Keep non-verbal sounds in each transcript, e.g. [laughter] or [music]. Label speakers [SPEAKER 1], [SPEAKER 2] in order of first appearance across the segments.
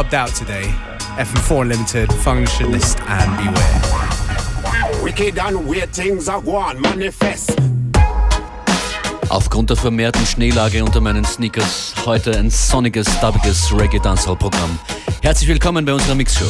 [SPEAKER 1] Dubbed out today. FM4 Unlimited, Functionist, and Beware. Wicked and weird things are going manifest.
[SPEAKER 2] Aufgrund der vermehrten Schneelage unter meinen Sneakers heute ein sonniges, dubbiges Reggae-Dancehall-Programm. Herzlich willkommen bei unserer Mixshow.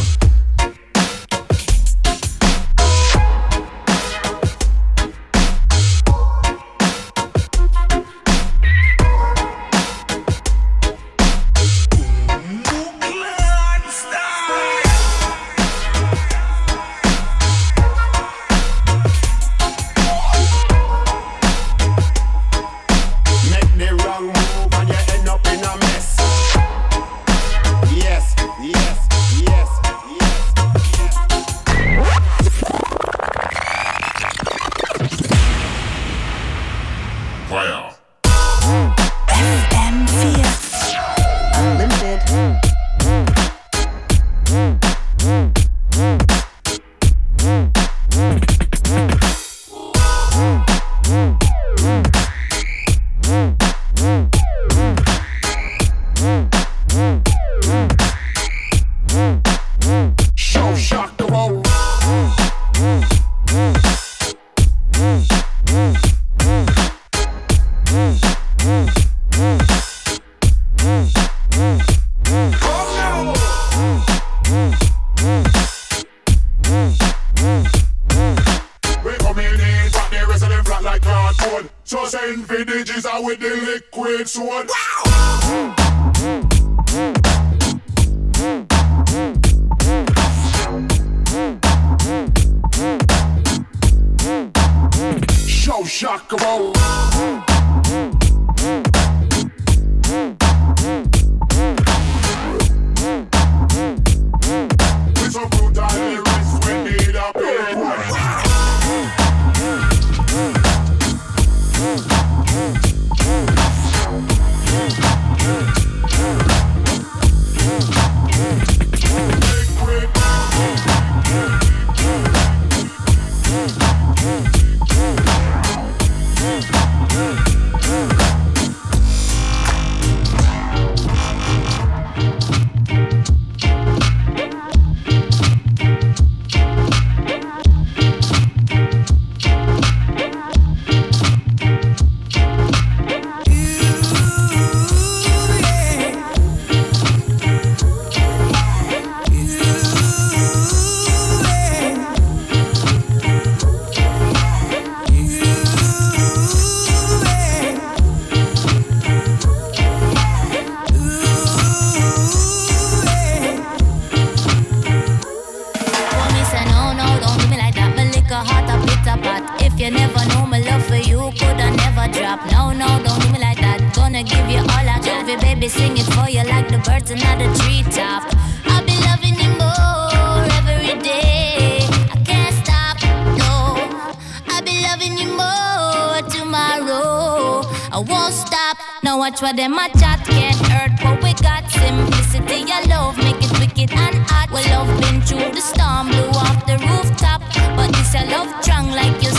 [SPEAKER 3] but them a chat get hurt. But we got simplicity, your love make it wicked and hot. We love been through the storm, blew off the rooftop, but this a love strong like you.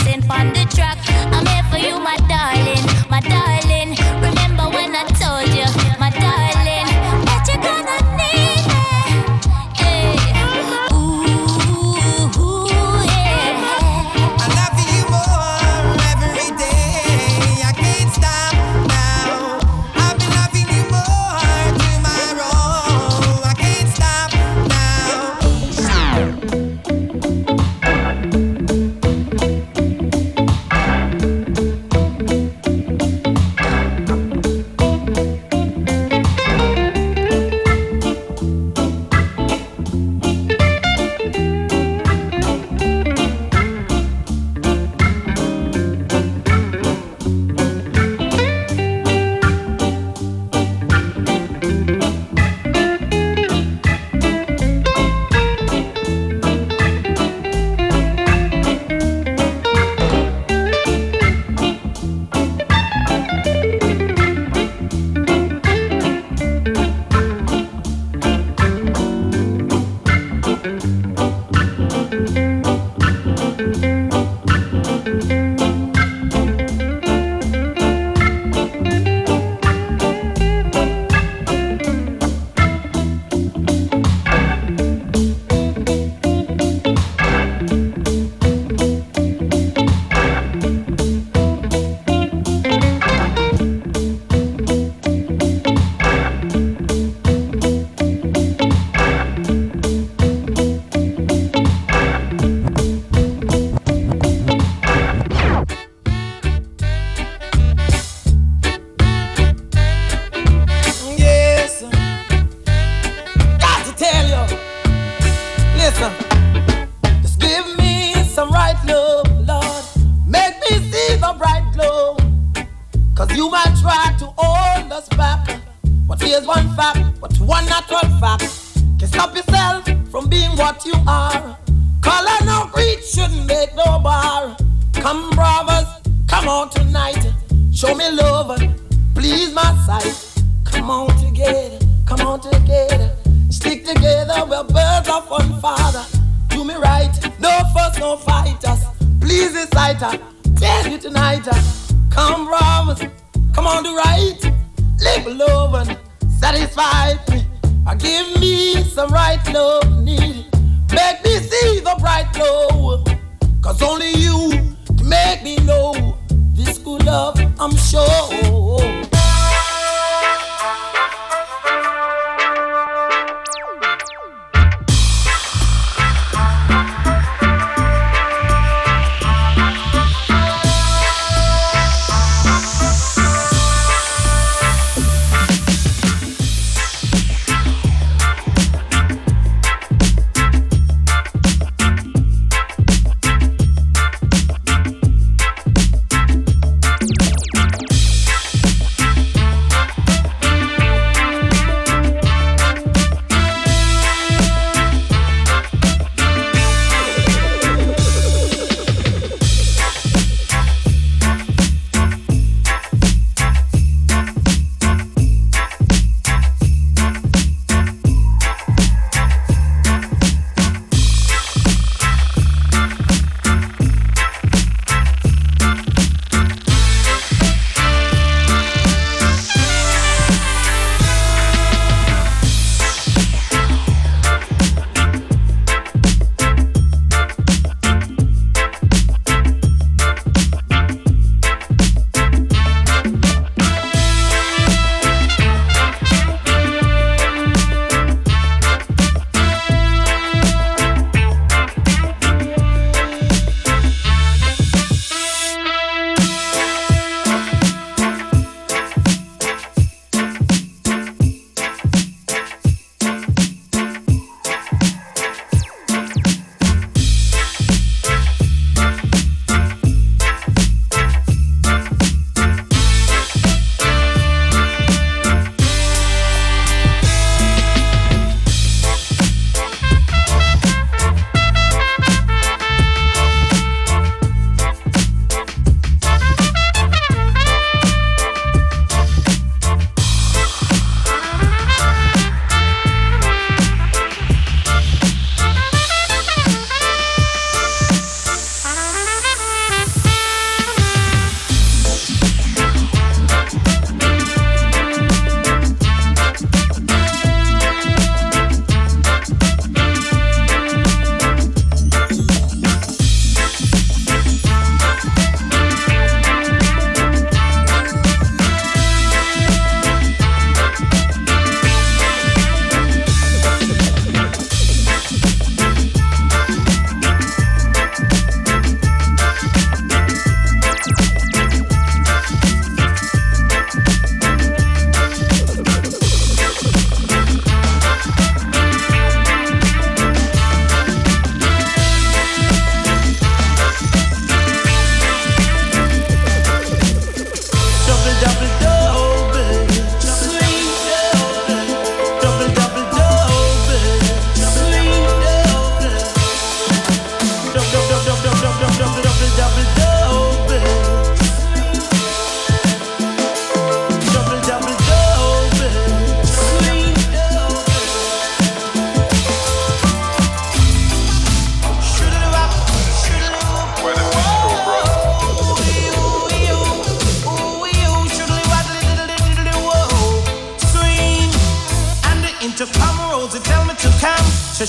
[SPEAKER 3] I'm sure.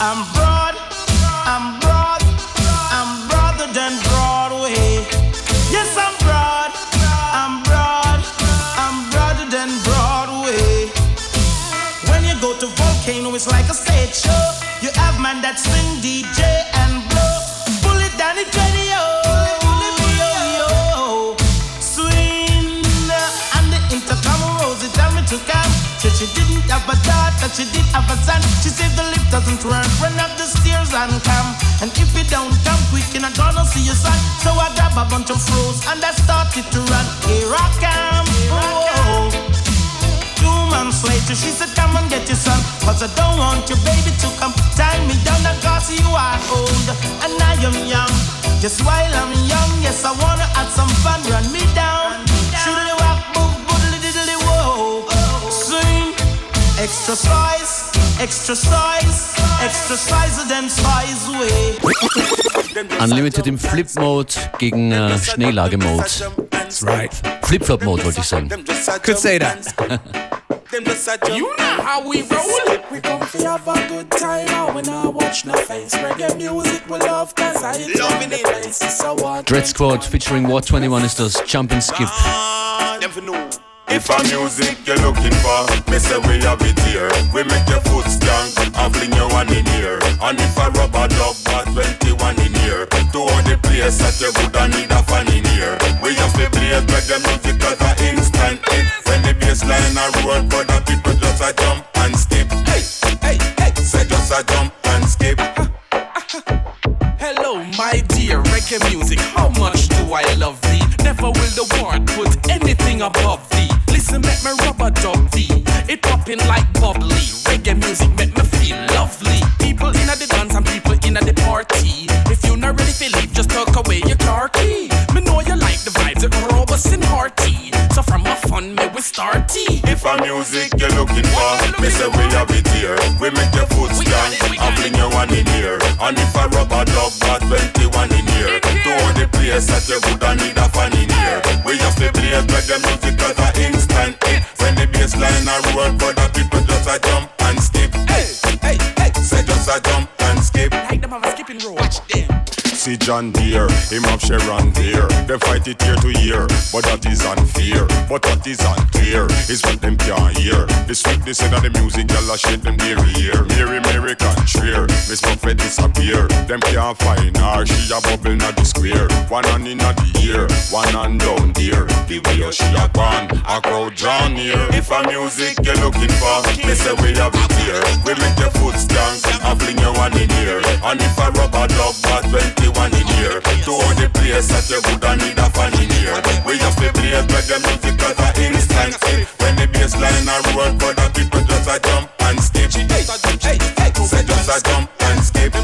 [SPEAKER 4] I'm broad, I'm broad, I'm broader than Broadway. Yes, I'm broad, I'm broad, I'm broader than Broadway. When you go to
[SPEAKER 3] Volcano, it's like a stage show. You have man that swing DJ. Daughter, she did have a son. She said the lift doesn't run, run up the stairs and come. And if you don't come quick, you're not gonna see your son. So I grab a bunch of froze and I started to run. Here I come. Oh months later, she said, Come and get your son. Cause I don't want your baby to come tie me down. Cause you are old and I am young. Just while I'm young, yes, I wanna have some fun. Run me down. Extra size, extra size, extra size, then size way.
[SPEAKER 5] Unlimited im Flip-Mode gegen äh, Schneelage-Mode.
[SPEAKER 1] That's right.
[SPEAKER 5] Flip-Flop-Mode wollte ich sagen.
[SPEAKER 1] Could say that. [laughs]
[SPEAKER 6] You know how we roll. We come to have a good time and we not watch no face. Reggae music we love cause I loving it. Place. So what?
[SPEAKER 5] Dread Squad featuring Ward 21 ist das Jump and Skip.
[SPEAKER 7] Ah, If a music you're looking for, me say we have it here. We make your foot stank and fling your one in here. And if a rubber dub, got 21 in here. To all the place that you would need a fan in here. We have to play reggae music as a instant hit. When the bassline a roll, but the people just a jump and skip. Hey, hey, hey, say just a jump and skip. [laughs]
[SPEAKER 6] Hello, my dear reggae music. How much do I love thee? Never will the world put anything above thee. Listen, make me rubber dub thee. It popping like bubbly. Reggae music make me feel lovely. People in the dance and people in the party. If you're not ready to leave, just tuck away your car key. Me know you like the vibes, it robust and hearty. So from a fun, me we start tea.
[SPEAKER 7] If a music you're looking for, me say we have it here. We make your foot stand
[SPEAKER 6] it, we
[SPEAKER 7] and
[SPEAKER 6] got
[SPEAKER 7] fling your one in here. And if a rubber dub got 21 in here, to all the place that you would need a fan in here. We have to play reggae music as a instant hit. When the bassline a roll, but the people just a jump and skip. Hey, hey, hey, say just a jump and skip.
[SPEAKER 6] Like them have a skipping rope. Watch them.
[SPEAKER 7] See John Deere. Him have Sharon Deere. They fight it year to year, but that is unfair. But that is unclear. It's what them can't hear. they say that the music, y'all a shit them near here. Mary Mary can contrary. Miss Muffet disappear. Them can't find her. She a bubble not the square. One hand in the ear, one hand down there. The way she a gone, a crowd John here. If a music you're looking for, they say we have it here. We make your foot stand I fling your one in here. And if I rub a dub, but 20 one in here To all the place that you woulda need a fan in here We have to play but them need it cause I instant it When the baseline a roll for the people just a jump and skip Hey, hey, so just a jump and skip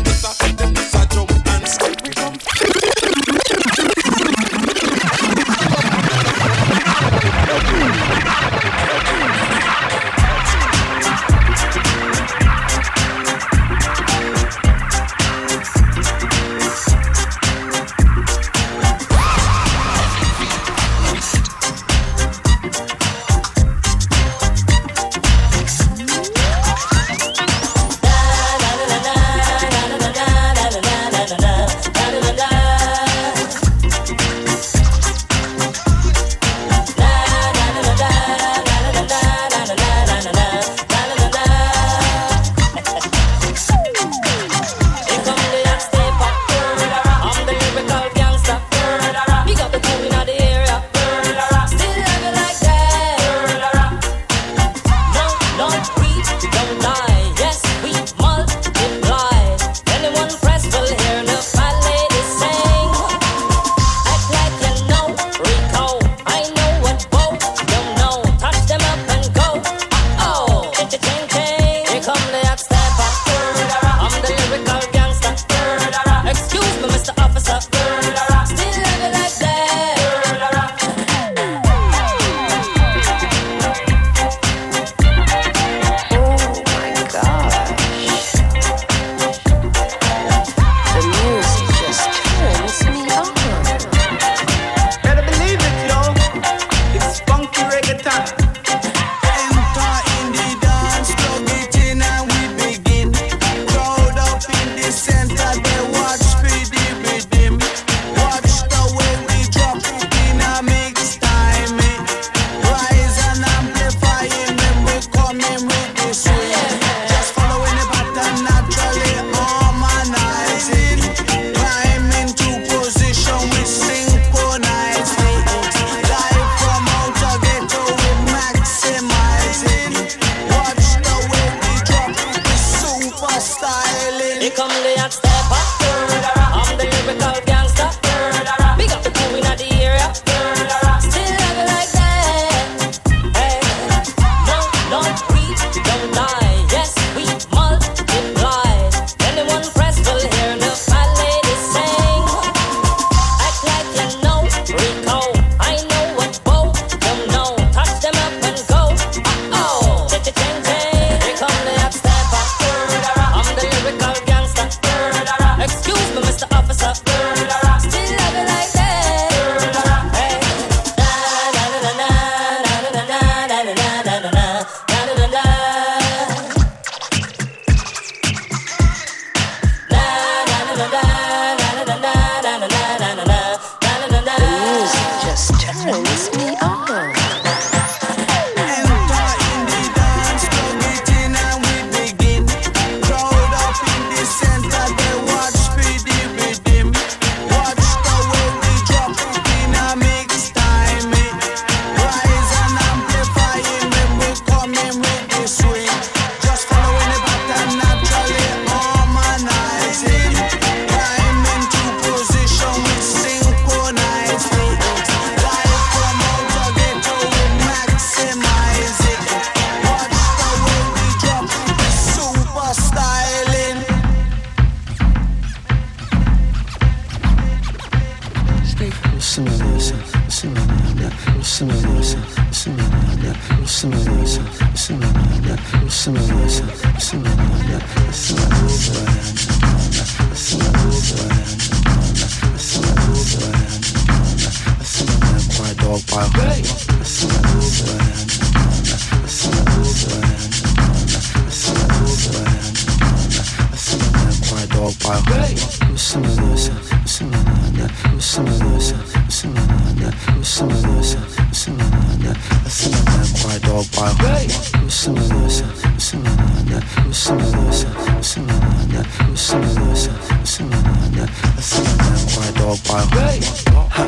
[SPEAKER 7] ha.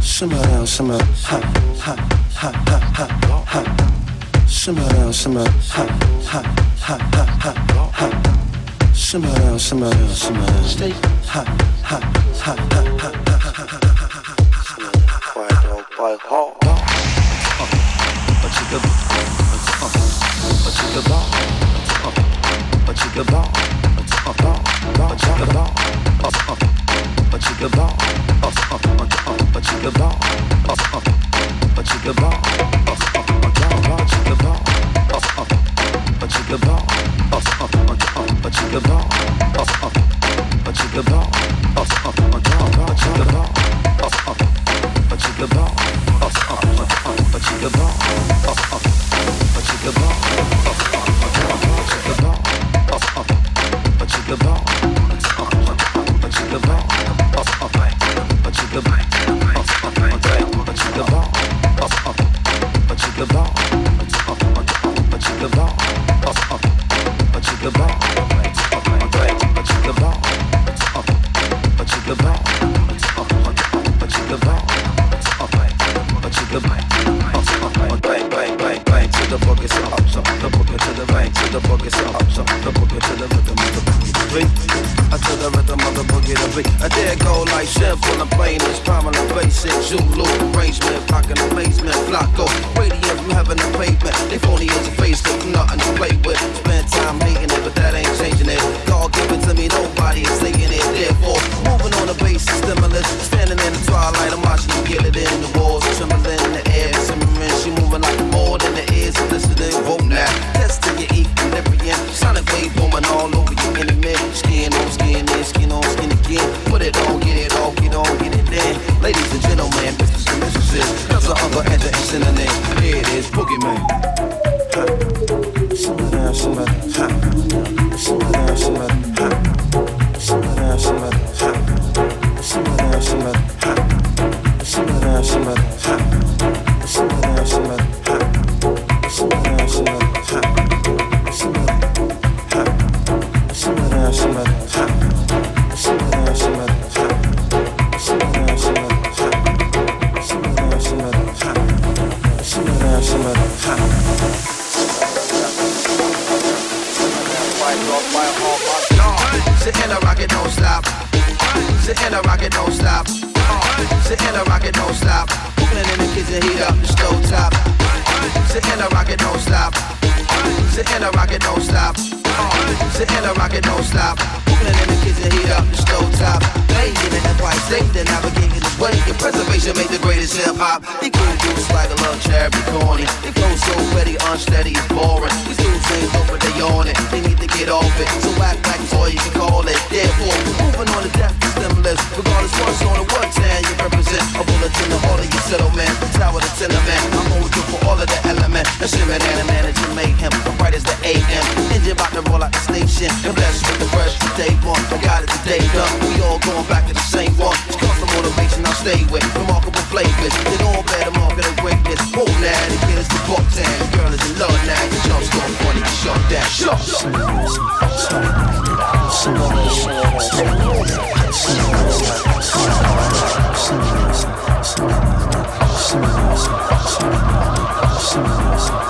[SPEAKER 7] Simmer down, simmer, ha, ha, ha, ha, ha,
[SPEAKER 8] ha. Simmer down, simmer, ha, ha, ha,
[SPEAKER 9] ha, ha, ha.
[SPEAKER 10] Simmer down, simmer
[SPEAKER 9] down, simmer down. Stay, ha, ha, ha, ha, ha, ha, ha, ha, ha. Quiet dog, quiet hog. But you the, but you the ball, but you the ball, but you the ball, but you the ball, but you the ball the ball. Uh, uh, uh, but you the ball. Standing in the twilight, I'm watching you get it in the walls, trembling. all going back to the same one. It's custom automation I stay with. Remarkable flavors. It all better market of greatness. Now, the kid is the buck down. The girl is in love now. The jump's going funny. Shut down. Shut Shut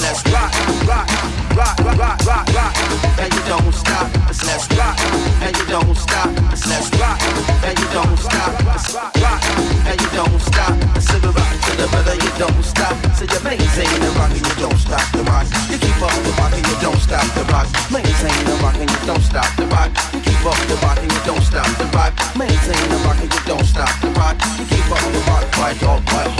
[SPEAKER 9] let's rock, rock, rock, rock, rock. And you don't stop, let's rock. And you don't stop, let's rock. And you don't stop, rock. And you don't stop, the rock the. You don't stop, so you're the rock and you don't stop the rock. You keep up the rock and you don't stop the rock. Maintain the rock and you don't stop the rock. You keep up the rock and you don't stop the rock. Maintain the rock and you don't stop the rock. You keep up the rock, fight, dog, fight.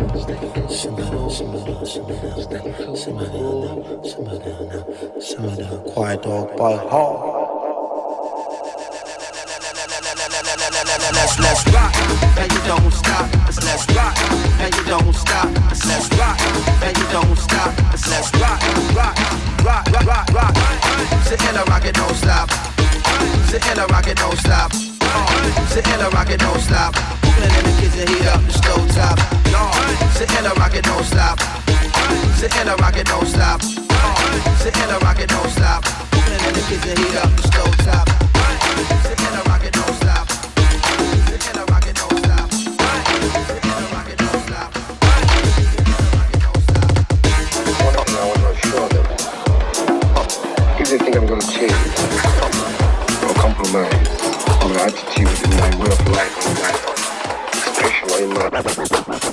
[SPEAKER 9] quiet dog, by heart. Let's let's rock, and you don't stop. Let's let's rock, and you don't stop. Let's let's rock, and you don't stop. Let's let's rock, rock, rock, rock, rock, rock. Sit in a rocket, don't stop. Sit in a rocket, don't stop. Sit in a rocket, don't stop. Cooking in the kitchen, heat up the stove top. Sit in a rocket, don't stop. Sit in a rocket, don't stop. Sit in a rocket, don't stop. In the kitchen, heat up the stove top. Sit in a rocket, don't stop. Sit in a rocket, don't stop. Sit in a rocket, don't stop.
[SPEAKER 11] If they think I'm to change or compromise my attitude and my way of life and my expression in my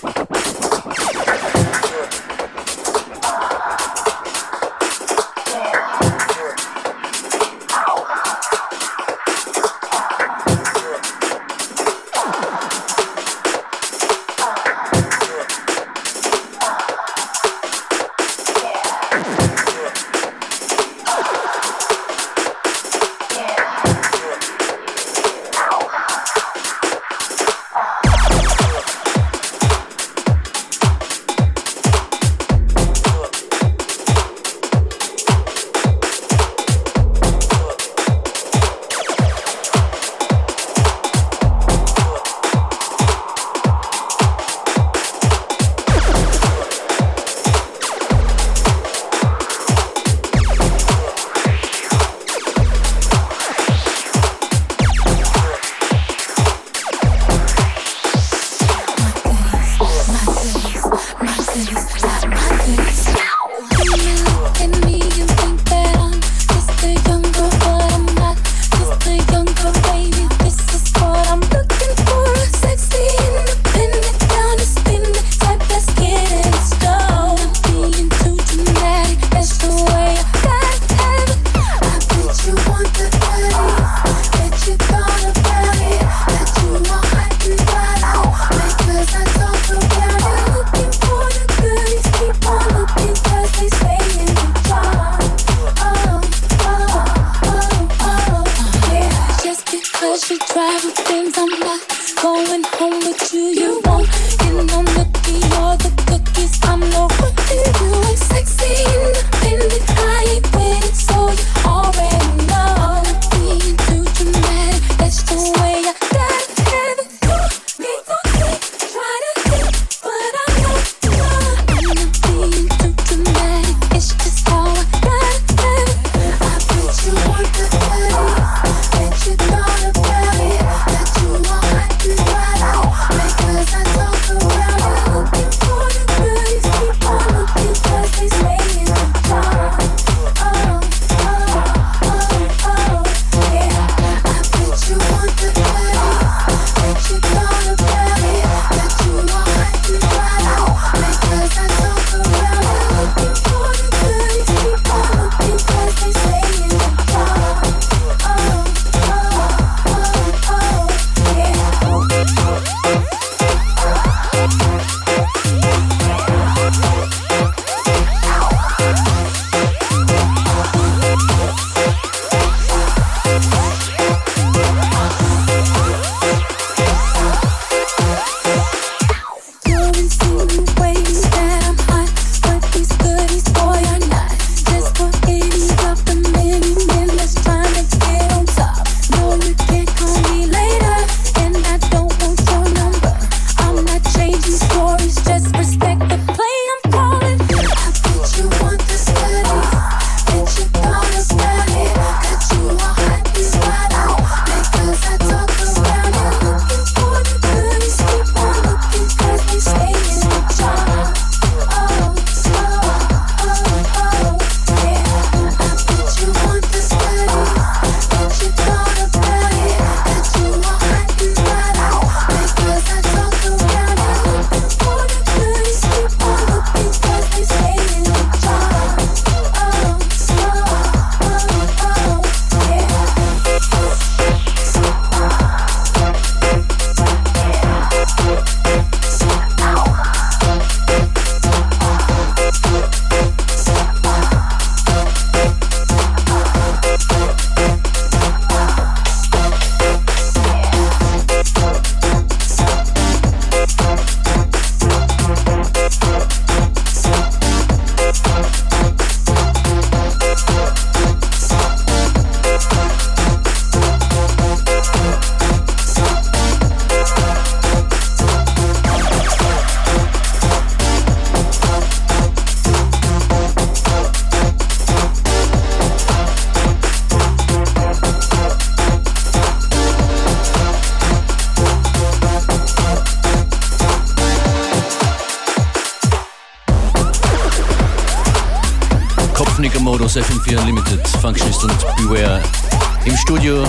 [SPEAKER 12] Functionist were in studio,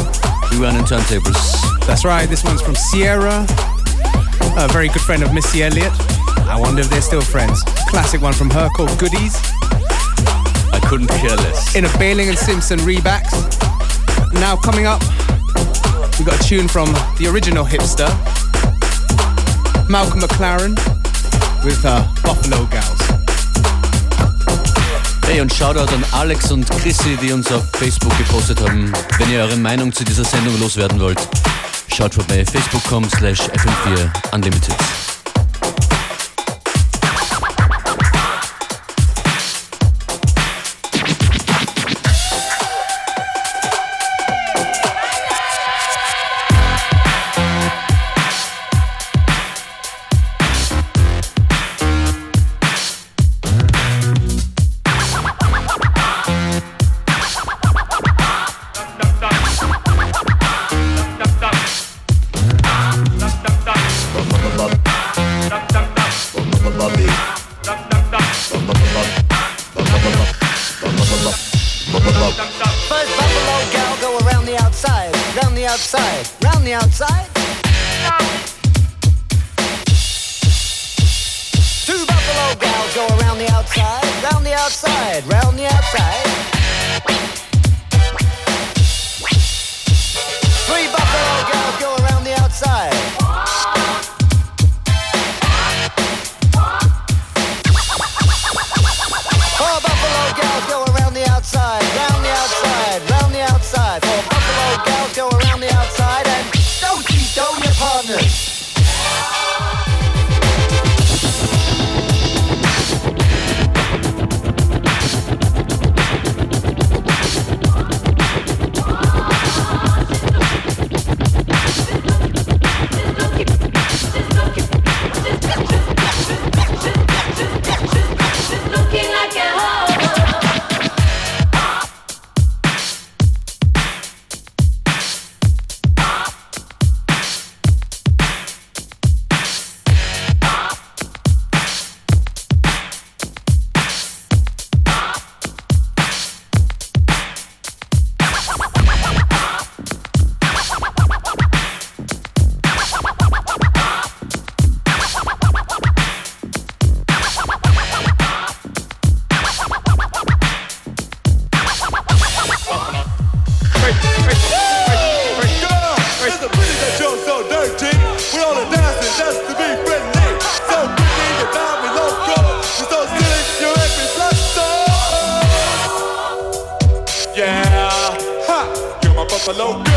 [SPEAKER 12] we Beware an Turntables.
[SPEAKER 1] That's right, this one's from Ciara, a very good friend of Missy Elliott. I wonder if they're still friends. Classic one from her called Goodies.
[SPEAKER 12] I couldn't care less.
[SPEAKER 1] In a Bailing and Simpson rebacks. Now coming up, we got a tune from the original hipster, Malcolm McLaren, with uh, Buffalo Gals.
[SPEAKER 12] Hey und Shoutout an Alex und Chrissy, die uns auf Facebook gepostet haben. Wenn ihr eure Meinung zu dieser Sendung loswerden wollt, schaut vorbei facebook.com slash fm4
[SPEAKER 13] buffalo.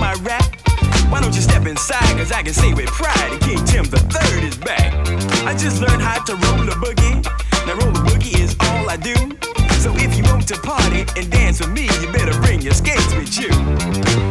[SPEAKER 13] my rap? Why don't you step inside? Cause I can say with pride King Tim the third is back. I just learned how to roll a boogie. Now roll a boogie is all I do. So if you want to party and dance with me, you better bring your skates with you.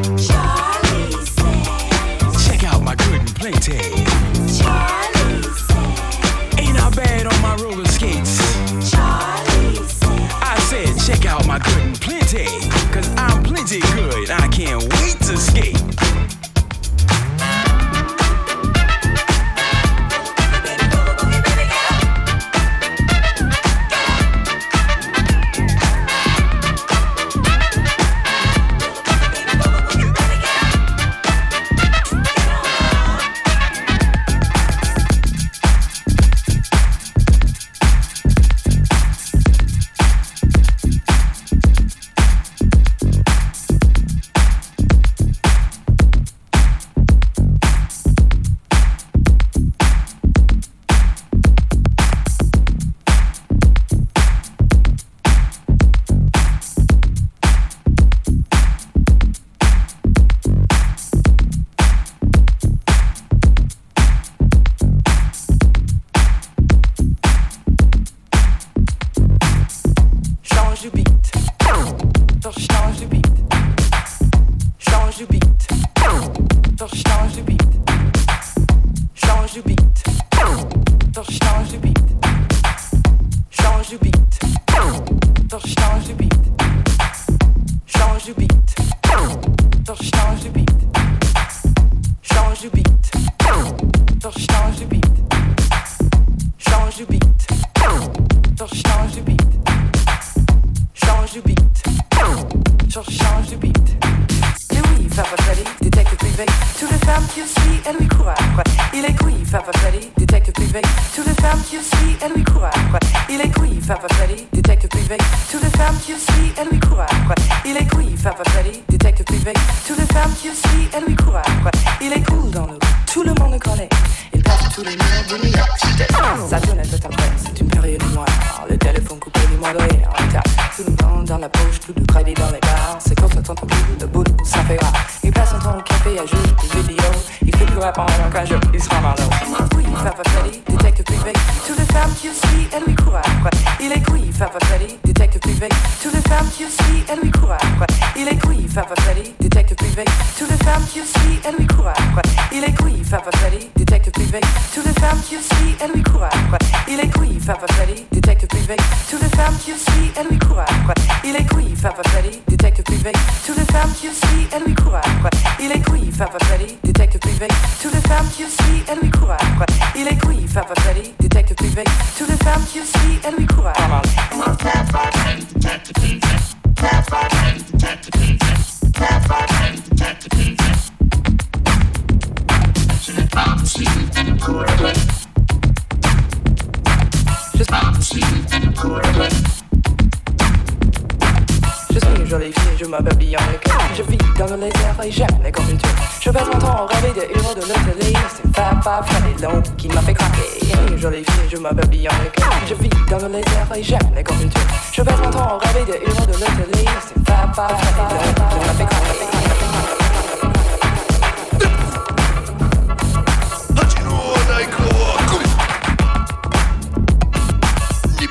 [SPEAKER 13] ma vie en elle. Je vis dans le désert et j'aime les confitures. Je passe mon temps au rêver des héros de l'hôtellerie. C'est Fab Fab Chalilon qui m'a fait craquer. Jolie fille, je m'habille en elle. Je vis dans le désert et j'aime les confitures. Je passe mon temps au rêver des héros de l'hôtellerie. C'est Fab Fab Chalilon qui m'a fait craquer.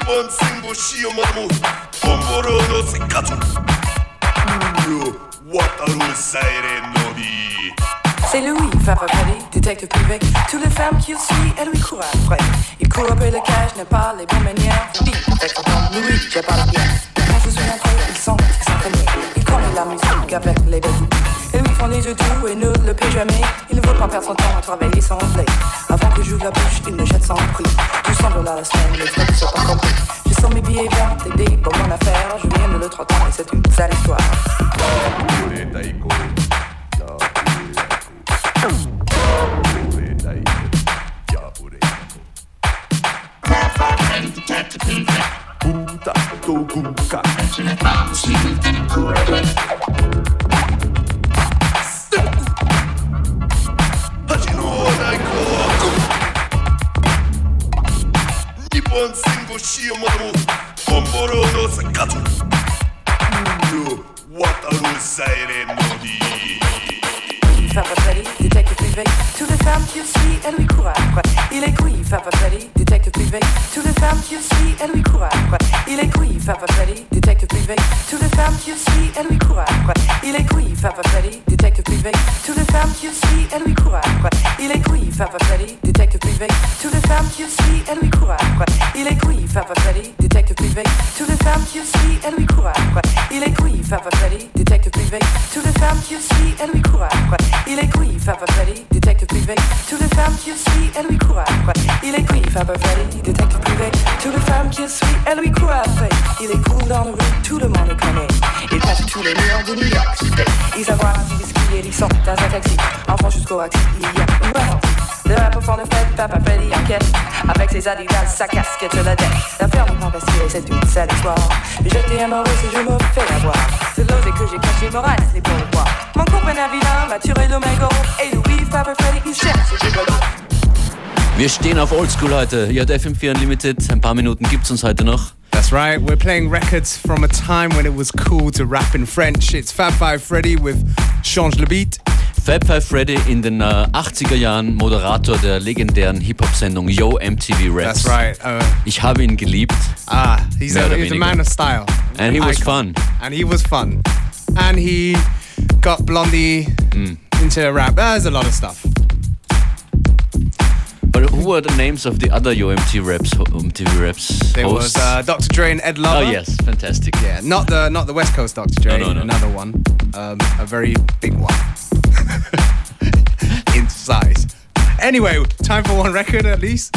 [SPEAKER 14] Bon singo shio mamu Bomboro no sikachu
[SPEAKER 13] C'est Louis, Papa Paris, détective privé. Toutes les femmes qu'il suit, elle lui court après. Il court après le cage, ne parle les bonnes manières. Lui, détective Louis, je parle bien. Quand vous entrez, ils sont extrêmement. Il connaît la musique avec les bébés. Ils lui font les yeux doux et ne le paie jamais. Il ne veut pas perdre son temps à travailler sans blé. Avant que j'ouvre la bouche, il me jette sans prix. Tout semble là la semaine, les frais ne sont pas. Sur mes billets verts, t'aider pour mon affaire. Je viens de 30 ans et c'est une sale histoire.
[SPEAKER 14] one single shame on Comporando sacato What a
[SPEAKER 13] rosaire melody détective privé. Toutes les femmes qu'il suit, elle lui court. Il est couille, Papa Freddy, détective privé. Toutes les femmes qu'il suit, elle lui court. Il est couille, Papa Freddy, détective privé. Toutes les femmes qu'il suit, elle lui court. Il est couille, Papa Freddy, détective privé. Toutes les femmes qu'il suit, elle lui court. Il est couille, Papa Freddy, détective privé. Toutes les femmes qu'il suit, elle lui court. Il est couille, Papa Freddy, détective privé. Toutes les femmes qu'il suit, elle lui court. Il est couille, Papa Freddy, détective privé. Toutes les femmes qu'il suit, elle lui court. Il est Papa Freddy, détective privé. Toutes les femmes qui le suivent, elles lui courent après. Il est quiff, Papa Freddy, détective privé. Toutes les femmes qui le suivent, elles lui courent après. Il est cool dans le rue, tout le monde le connaît. Il passe tous les murs de New York City. Ils avoir un whisky et ils sont dans un taxi. Enfant jusqu'au axi, il y a vraie le rappeur fort de fête, Papa Freddy enquête Avec ses adidas, sa casquette sur la tête L'affaire et c'est une sale histoire J'étais amoureux si je me fais avoir C'est l'osé que j'ai caché, me reste les pour moi Mon copain vilain m'a tiré le mégot Et Louis, Papa Freddy, il cherche, c'est rigolo
[SPEAKER 5] Wir stehen auf Oldschool heute. Ihr hört FM4 Unlimited. Ein paar Minuten gibt's uns heute noch.
[SPEAKER 1] That's right, we're playing records from a time when it was cool to rap in French. It's Fab Five Freddy with Change le Beat.
[SPEAKER 5] Fab Five Freddy in den äh, 80er Jahren Moderator der legendären Hip-Hop-Sendung Yo MTV Raps.
[SPEAKER 1] That's right. Uh,
[SPEAKER 5] Ich habe ihn geliebt.
[SPEAKER 1] ah, he's, a, he's a man of style.
[SPEAKER 5] And he was
[SPEAKER 1] icon.
[SPEAKER 5] fun.
[SPEAKER 1] And he was fun. And he got Blondie
[SPEAKER 5] Hmm.
[SPEAKER 1] into rap. There's a lot of stuff.
[SPEAKER 5] But who were the names of the other Yo reps? Raps? MTV Raps
[SPEAKER 1] There
[SPEAKER 5] hosts?
[SPEAKER 1] was uh, Dr. Dre and Ed Lover.
[SPEAKER 5] oh yes, fantastic.
[SPEAKER 1] Yeah, not the not the West Coast Dr. Dre,
[SPEAKER 5] No, no, no.
[SPEAKER 1] another one, um, a very big one [laughs] in size. Anyway, time for one record at least.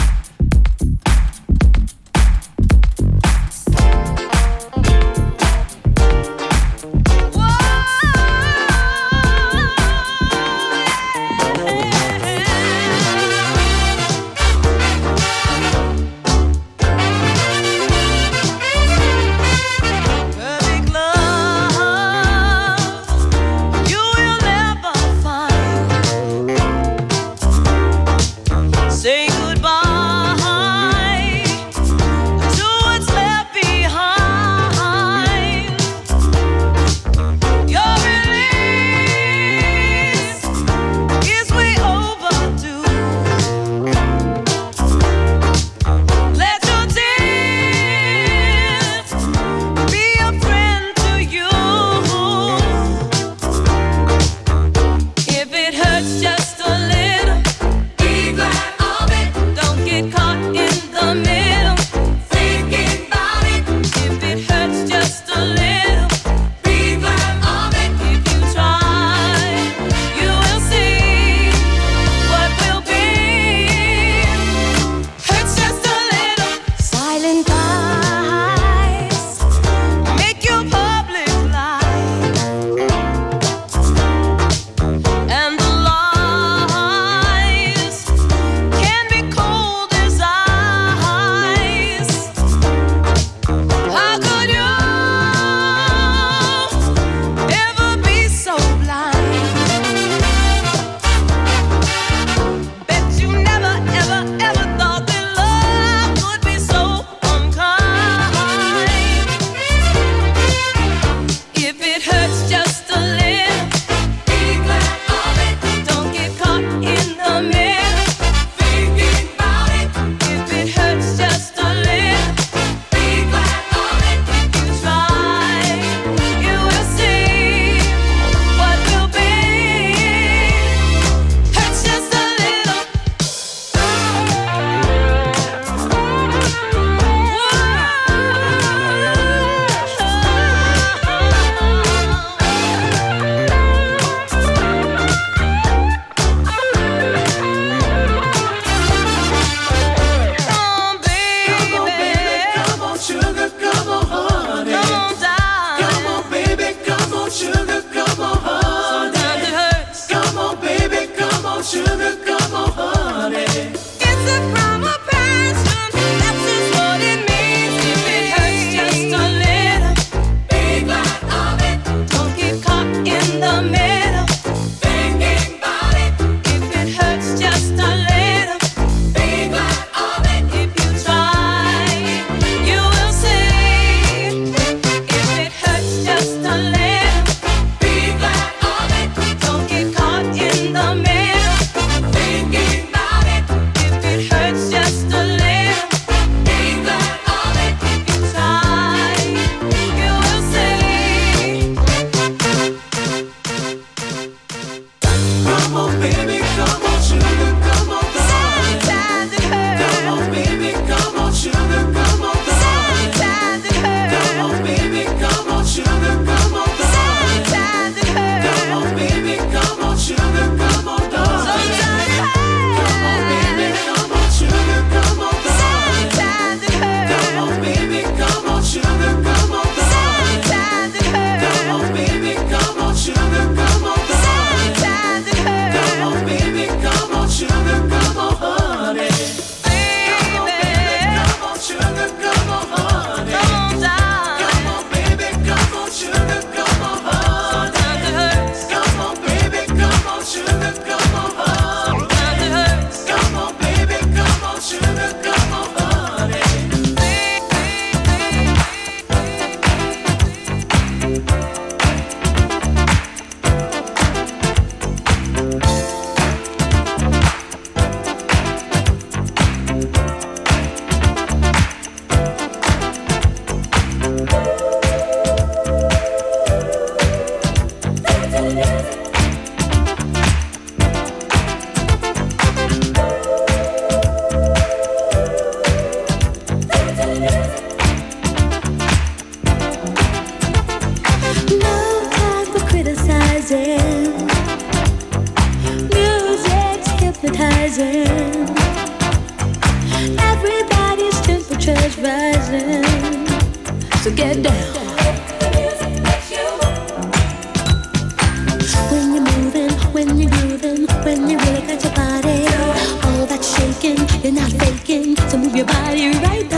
[SPEAKER 2] Your body right